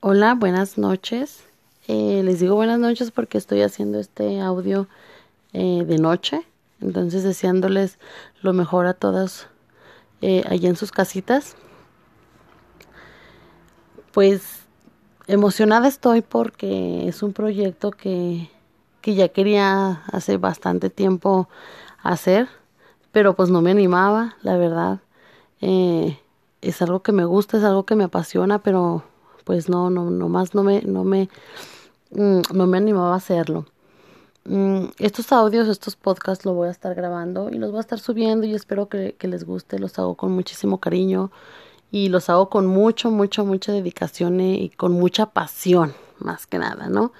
Hola, buenas noches. Eh, les digo buenas noches porque estoy haciendo este audio eh, de noche. Entonces deseándoles lo mejor a todas eh, allá en sus casitas. Pues emocionada estoy porque es un proyecto que, que ya quería hace bastante tiempo hacer, pero pues no me animaba, la verdad. Es algo que me gusta, es algo que me apasiona, pero pues no, no, no más no me, no me, mm, no me animaba a hacerlo. Mm, estos audios, estos podcasts los voy a estar grabando y los voy a estar subiendo y espero que, que les guste, los hago con muchísimo cariño y los hago con mucho, mucho, mucha dedicación y con mucha pasión, más que nada, ¿no?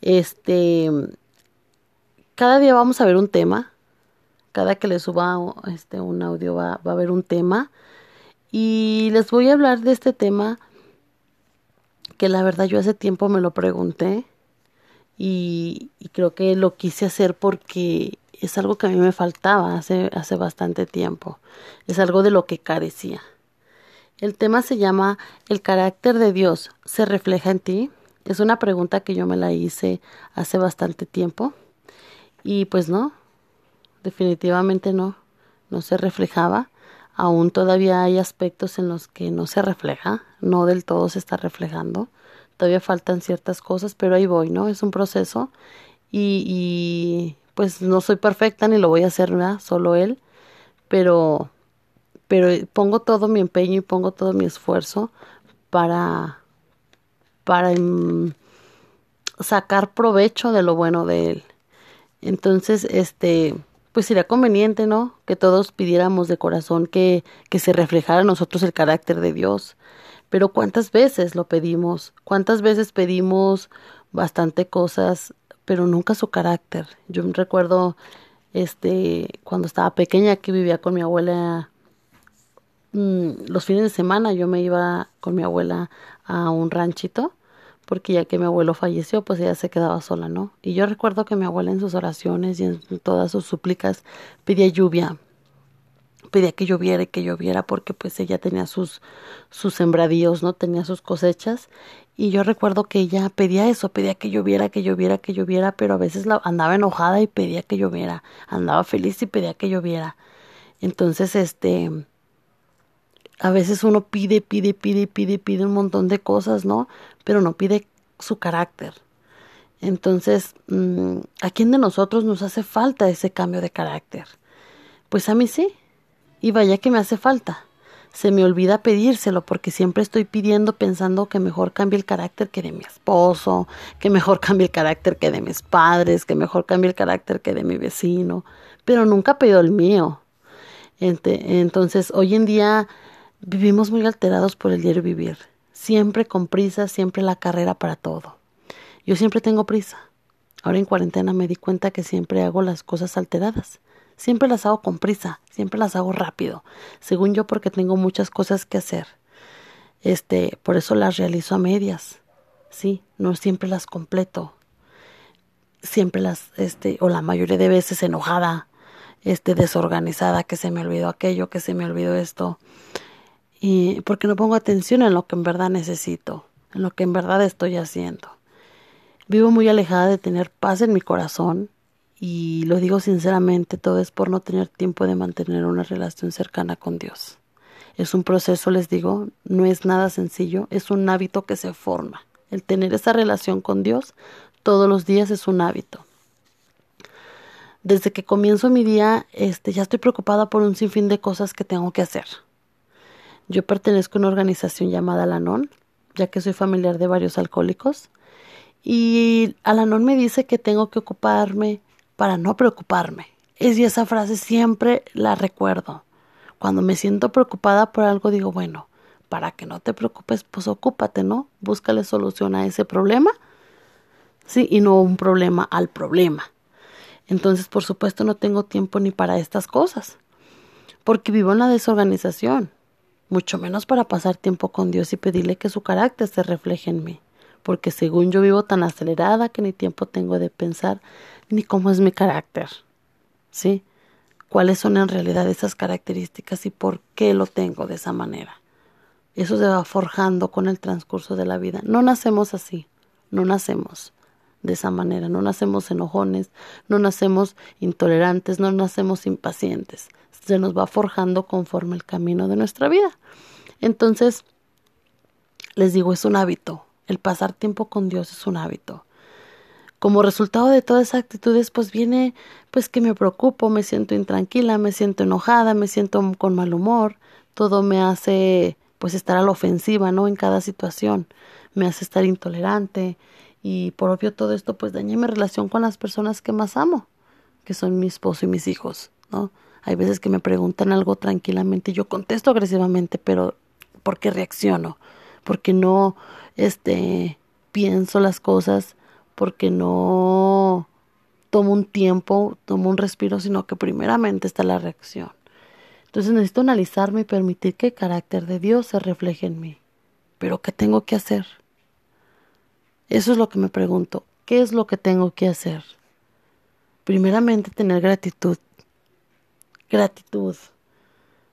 Este, cada día vamos a ver un tema, cada que les suba este, un audio va, va a haber un tema y les voy a hablar de este tema que la verdad yo hace tiempo me lo pregunté y, creo que lo quise hacer porque es algo que a mí me faltaba hace, hace bastante tiempo, es algo de lo que carecía. El tema se llama ¿El carácter de Dios se refleja en ti? Es una pregunta que yo me la hice hace bastante tiempo y pues no, definitivamente no, no se reflejaba aún todavía hay aspectos en los que no se refleja, no del todo se está reflejando, todavía faltan ciertas cosas, pero ahí voy, ¿no? Es un proceso y, y pues no soy perfecta ni lo voy a hacer, ¿verdad? Solo él, pero, pero pongo todo mi empeño y pongo todo mi esfuerzo para, para um, sacar provecho de lo bueno de él. Entonces, este, pues sería conveniente, ¿no? Que todos pidiéramos de corazón que, que se reflejara en nosotros el carácter de Dios. Pero ¿cuántas veces lo pedimos? ¿Cuántas veces pedimos bastante cosas, pero nunca su carácter? Yo recuerdo, este, cuando estaba pequeña que vivía con mi abuela, mmm, los fines de semana yo me iba con mi abuela a un ranchito porque ya que mi abuelo falleció, pues ella se quedaba sola, ¿no? Y yo recuerdo que mi abuela en sus oraciones y en todas sus súplicas pedía lluvia, pedía que lloviera y que lloviera porque pues ella tenía sus sus sembradíos, ¿no? Tenía sus cosechas y yo recuerdo que ella pedía eso, pedía que lloviera, que lloviera, que lloviera, pero a veces la, andaba enojada y pedía que lloviera, andaba feliz y pedía que lloviera. Entonces, este a veces uno pide, pide, pide, pide, pide un montón de cosas, ¿no? Pero no pide su carácter. Entonces, mm, ¿a quién de nosotros nos hace falta ese cambio de carácter? Pues a mí sí. Y vaya que me hace falta. Se me olvida pedírselo porque siempre estoy pidiendo pensando que mejor cambie el carácter que de mi esposo, que mejor cambie el carácter que de mis padres, que mejor cambie el carácter que de mi vecino, pero nunca pido el mío. Entonces, hoy en día Vivimos muy alterados por el diario vivir, siempre con prisa, siempre la carrera para todo. Yo siempre tengo prisa. Ahora en cuarentena me di cuenta que siempre hago las cosas alteradas. Siempre las hago con prisa, siempre las hago rápido, según yo porque tengo muchas cosas que hacer. Este, por eso las realizo a medias. Sí, no siempre las completo. Siempre las este o la mayoría de veces enojada, este desorganizada, que se me olvidó aquello, que se me olvidó esto y porque no pongo atención en lo que en verdad necesito, en lo que en verdad estoy haciendo. Vivo muy alejada de tener paz en mi corazón y lo digo sinceramente, todo es por no tener tiempo de mantener una relación cercana con Dios. Es un proceso, les digo, no es nada sencillo, es un hábito que se forma. El tener esa relación con Dios todos los días es un hábito. Desde que comienzo mi día, este, ya estoy preocupada por un sinfín de cosas que tengo que hacer yo pertenezco a una organización llamada Alanon, ya que soy familiar de varios alcohólicos. Y Alanon me dice que tengo que ocuparme para no preocuparme. Es y esa frase siempre la recuerdo. Cuando me siento preocupada por algo digo, bueno, para que no te preocupes, pues ocúpate, ¿no? Búscale solución a ese problema. Sí, y no un problema al problema. Entonces, por supuesto, no tengo tiempo ni para estas cosas, porque vivo en la desorganización mucho menos para pasar tiempo con Dios y pedirle que su carácter se refleje en mí, porque según yo vivo tan acelerada que ni tiempo tengo de pensar ni cómo es mi carácter. ¿Sí? ¿Cuáles son en realidad esas características y por qué lo tengo de esa manera? Eso se va forjando con el transcurso de la vida. No nacemos así, no nacemos de esa manera, no nacemos enojones, no nacemos intolerantes, no nacemos impacientes. Se nos va forjando conforme el camino de nuestra vida. Entonces, les digo, es un hábito. El pasar tiempo con Dios es un hábito. Como resultado de todas esas actitudes, pues viene, pues que me preocupo, me siento intranquila, me siento enojada, me siento con mal humor, todo me hace pues estar a la ofensiva, ¿no? En cada situación. Me hace estar intolerante y por obvio todo esto pues dañé mi relación con las personas que más amo, que son mi esposo y mis hijos, ¿no? Hay veces que me preguntan algo tranquilamente y yo contesto agresivamente, pero ¿por qué reacciono? Porque no este pienso las cosas, porque no tomo un tiempo, tomo un respiro, sino que primeramente está la reacción. Entonces necesito analizarme y permitir que el carácter de Dios se refleje en mí. Pero ¿qué tengo que hacer? Eso es lo que me pregunto. ¿Qué es lo que tengo que hacer? Primeramente tener gratitud. Gratitud.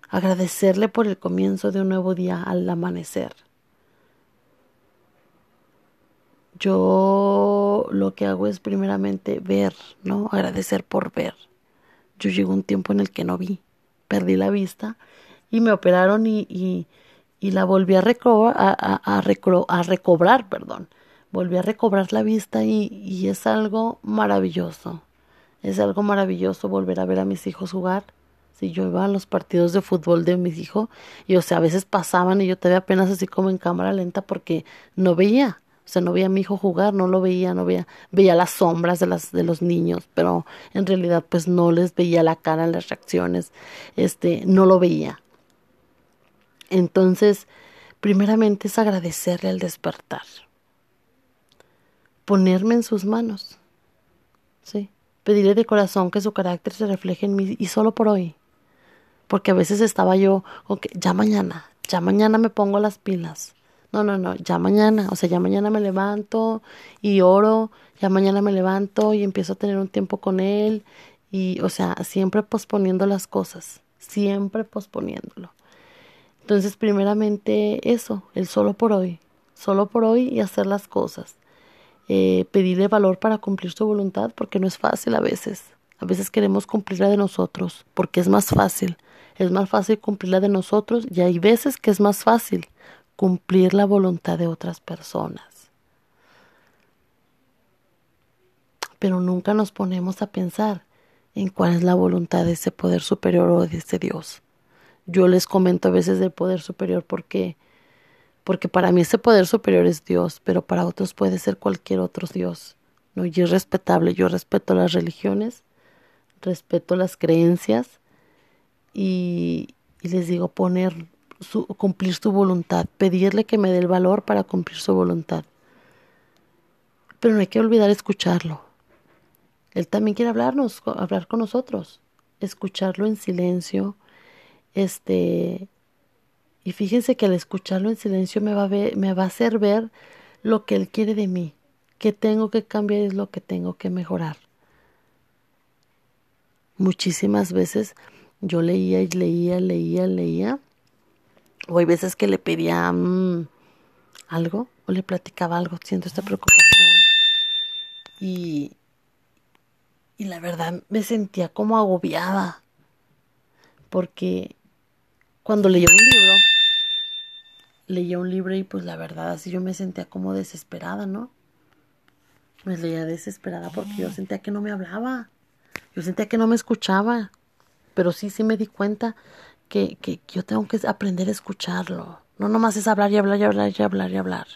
Agradecerle por el comienzo de un nuevo día al amanecer. Yo lo que hago es primeramente ver, ¿no? Agradecer por ver. Yo llego un tiempo en el que no vi perdí la vista y me operaron y, y, y la volví a, recobrar, a, a, recobrar, perdón. Volví a recobrar la vista y, y es algo maravilloso. Es algo maravilloso volver a ver a mis hijos jugar. Si yo iba a los partidos de fútbol de mis hijos y o sea, a veces pasaban y yo te veía apenas así como en cámara lenta porque no veía. O sea, no veía a mi hijo jugar, no lo veía, no veía, veía las sombras de las de los niños, pero en realidad pues no les veía la cara, las reacciones, este, no lo veía. Entonces, primeramente es agradecerle al despertar. Ponerme en sus manos. Sí, pedirle de corazón que su carácter se refleje en mí y solo por hoy. Porque a veces estaba yo, okay, ya mañana, ya mañana me pongo las pilas no, no, no, ya mañana, o sea, ya mañana me levanto y oro, ya mañana me levanto y empiezo a tener un tiempo con él y, o sea, siempre posponiendo las cosas, siempre posponiéndolo. Entonces, primeramente eso, el solo por hoy, solo por hoy y hacer las cosas. Eh, pedirle valor para cumplir su voluntad, porque no es fácil a veces. A veces queremos cumplirla de nosotros, porque es más fácil. Es más fácil cumplirla de nosotros y hay veces que es más fácil cumplir la voluntad de otras personas. Pero nunca nos ponemos a pensar en cuál es la voluntad de ese poder superior o de ese Dios. Yo les comento a veces del poder superior porque porque para mí ese poder superior es Dios, pero para otros puede ser cualquier otro Dios. ¿no? Y es respetable. Yo respeto las religiones, respeto las creencias y, y les digo poner su, cumplir su voluntad, pedirle que me dé el valor para cumplir su voluntad. Pero no hay que olvidar escucharlo. Él también quiere hablarnos, hablar con nosotros, escucharlo en silencio, este, y fíjense que al escucharlo en silencio me va a, ver, hacer ver lo que él quiere de mí, que tengo que cambiar es lo que tengo que mejorar. Muchísimas veces yo leía y leía, leía, leía o hay veces que le pedía mm, algo o le platicaba algo, siento esta preocupación. Y, y la verdad me sentía como agobiada. Porque cuando leía un libro, leía un libro y pues la verdad así yo me sentía como desesperada, ¿no? Me leía desesperada porque yo sentía que no me hablaba. Yo sentía que no me escuchaba. Pero sí, sí me di cuenta que, que yo tengo que aprender a escucharlo. No nomás es hablar y hablar y hablar y hablar y hablar.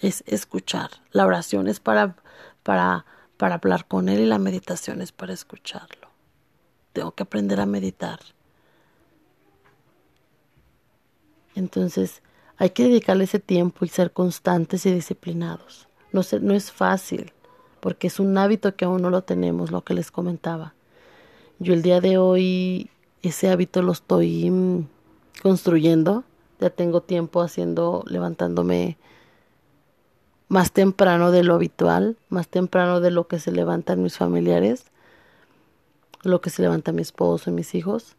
Es escuchar. La oración es para, para, para hablar con Él y la meditación es para escucharlo. Tengo que aprender a meditar. Entonces, hay que dedicarle ese tiempo y ser constantes y disciplinados. No, no es fácil, porque es un hábito que aún no lo tenemos, lo que les comentaba. Yo el día de hoy ese hábito lo estoy mm, construyendo. Ya tengo tiempo haciendo, levantándome más temprano de lo habitual, más temprano de lo que se levantan mis familiares, lo que se levanta mi esposo y mis hijos,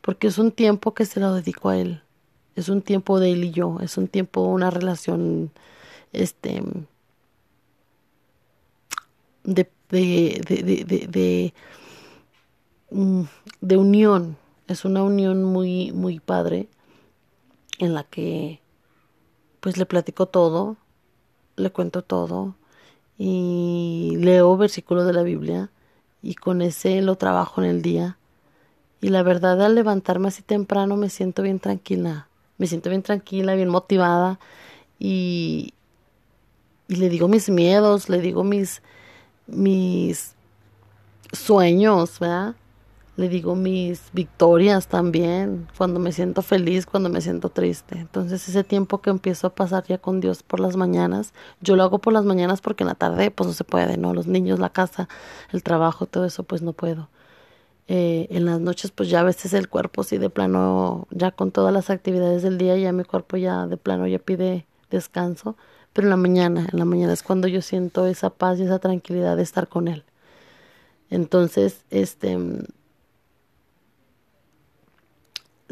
porque es un tiempo que se lo dedico a él. es un tiempo de él y yo, es un tiempo, una relación, este, de, de, de, de, de, mm, de unión, es una unión muy, muy padre en la que pues le platico todo, le cuento todo y leo versículos de la Biblia y con ese lo trabajo en el día. Y la verdad al levantarme así temprano me siento bien tranquila, me siento bien tranquila, bien motivada y, y le digo mis miedos, le digo mis, mis sueños, ¿verdad? Le digo mis victorias también, cuando me siento feliz, cuando me siento triste. Entonces ese tiempo que empiezo a pasar ya con Dios por las mañanas, yo lo hago por las mañanas porque en la tarde pues no se puede, ¿no? Los niños, la casa, el trabajo, todo eso pues no puedo. Eh, en las noches pues ya a veces el cuerpo sí de plano, ya con todas las actividades del día, ya mi cuerpo ya de plano ya pide descanso, pero en la mañana, en la mañana es cuando yo siento esa paz y esa tranquilidad de estar con Él. Entonces, este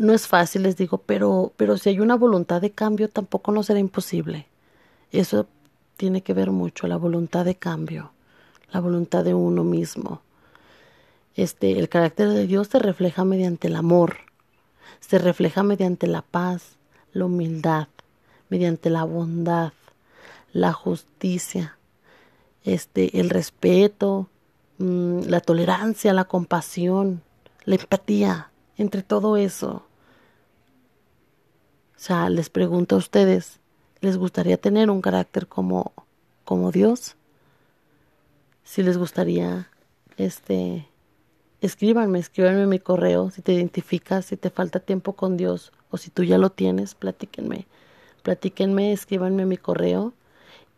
no es fácil, les digo, pero, pero si hay una voluntad de cambio, tampoco no será imposible. Eso tiene que ver mucho, la voluntad de cambio, la voluntad de uno mismo. Este, el carácter de Dios se refleja mediante el amor, se refleja mediante la paz, la humildad, mediante la bondad, la justicia, este, el respeto, mm, la tolerancia, la compasión, la empatía, entre todo eso. O sea, les pregunto a ustedes, ¿les gustaría tener un carácter como, como Dios? Si les gustaría, este, escríbanme, escríbanme mi correo, si te identificas, si te falta tiempo con Dios o si tú ya lo tienes, platíquenme, platíquenme, escríbanme mi correo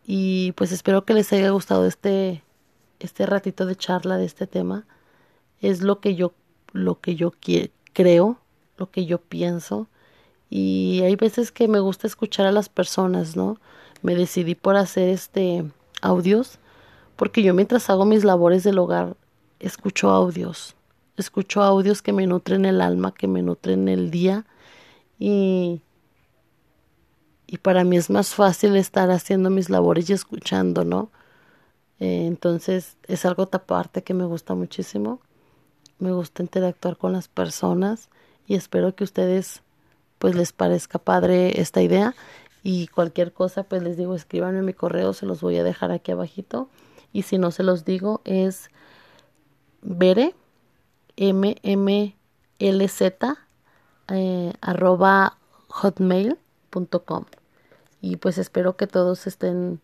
y pues espero que les haya gustado este, este ratito de charla de este tema. Es lo que yo, lo que yo creo, lo que yo pienso y hay veces que me gusta escuchar a las personas, ¿no? Me decidí por hacer este audios porque yo mientras hago mis labores del hogar escucho audios, escucho audios que me nutren el alma, que me nutren el día y y para mí es más fácil estar haciendo mis labores y escuchando, ¿no? Eh, entonces es algo aparte que me gusta muchísimo. Me gusta interactuar con las personas y espero que ustedes pues les parezca padre esta idea. Y cualquier cosa pues les digo escríbanme mi correo se los voy a dejar aquí abajito. Y si no se los digo es vere m m l z eh, arroba hotmail.com y pues espero que todos estén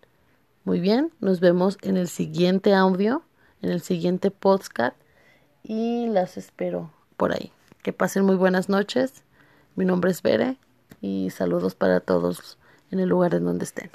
muy bien. Nos vemos en el siguiente audio en el siguiente podcast. Y las espero por ahí. Que pasen muy buenas noches mi nombre es Bere y saludos para todos en el lugar en donde estén.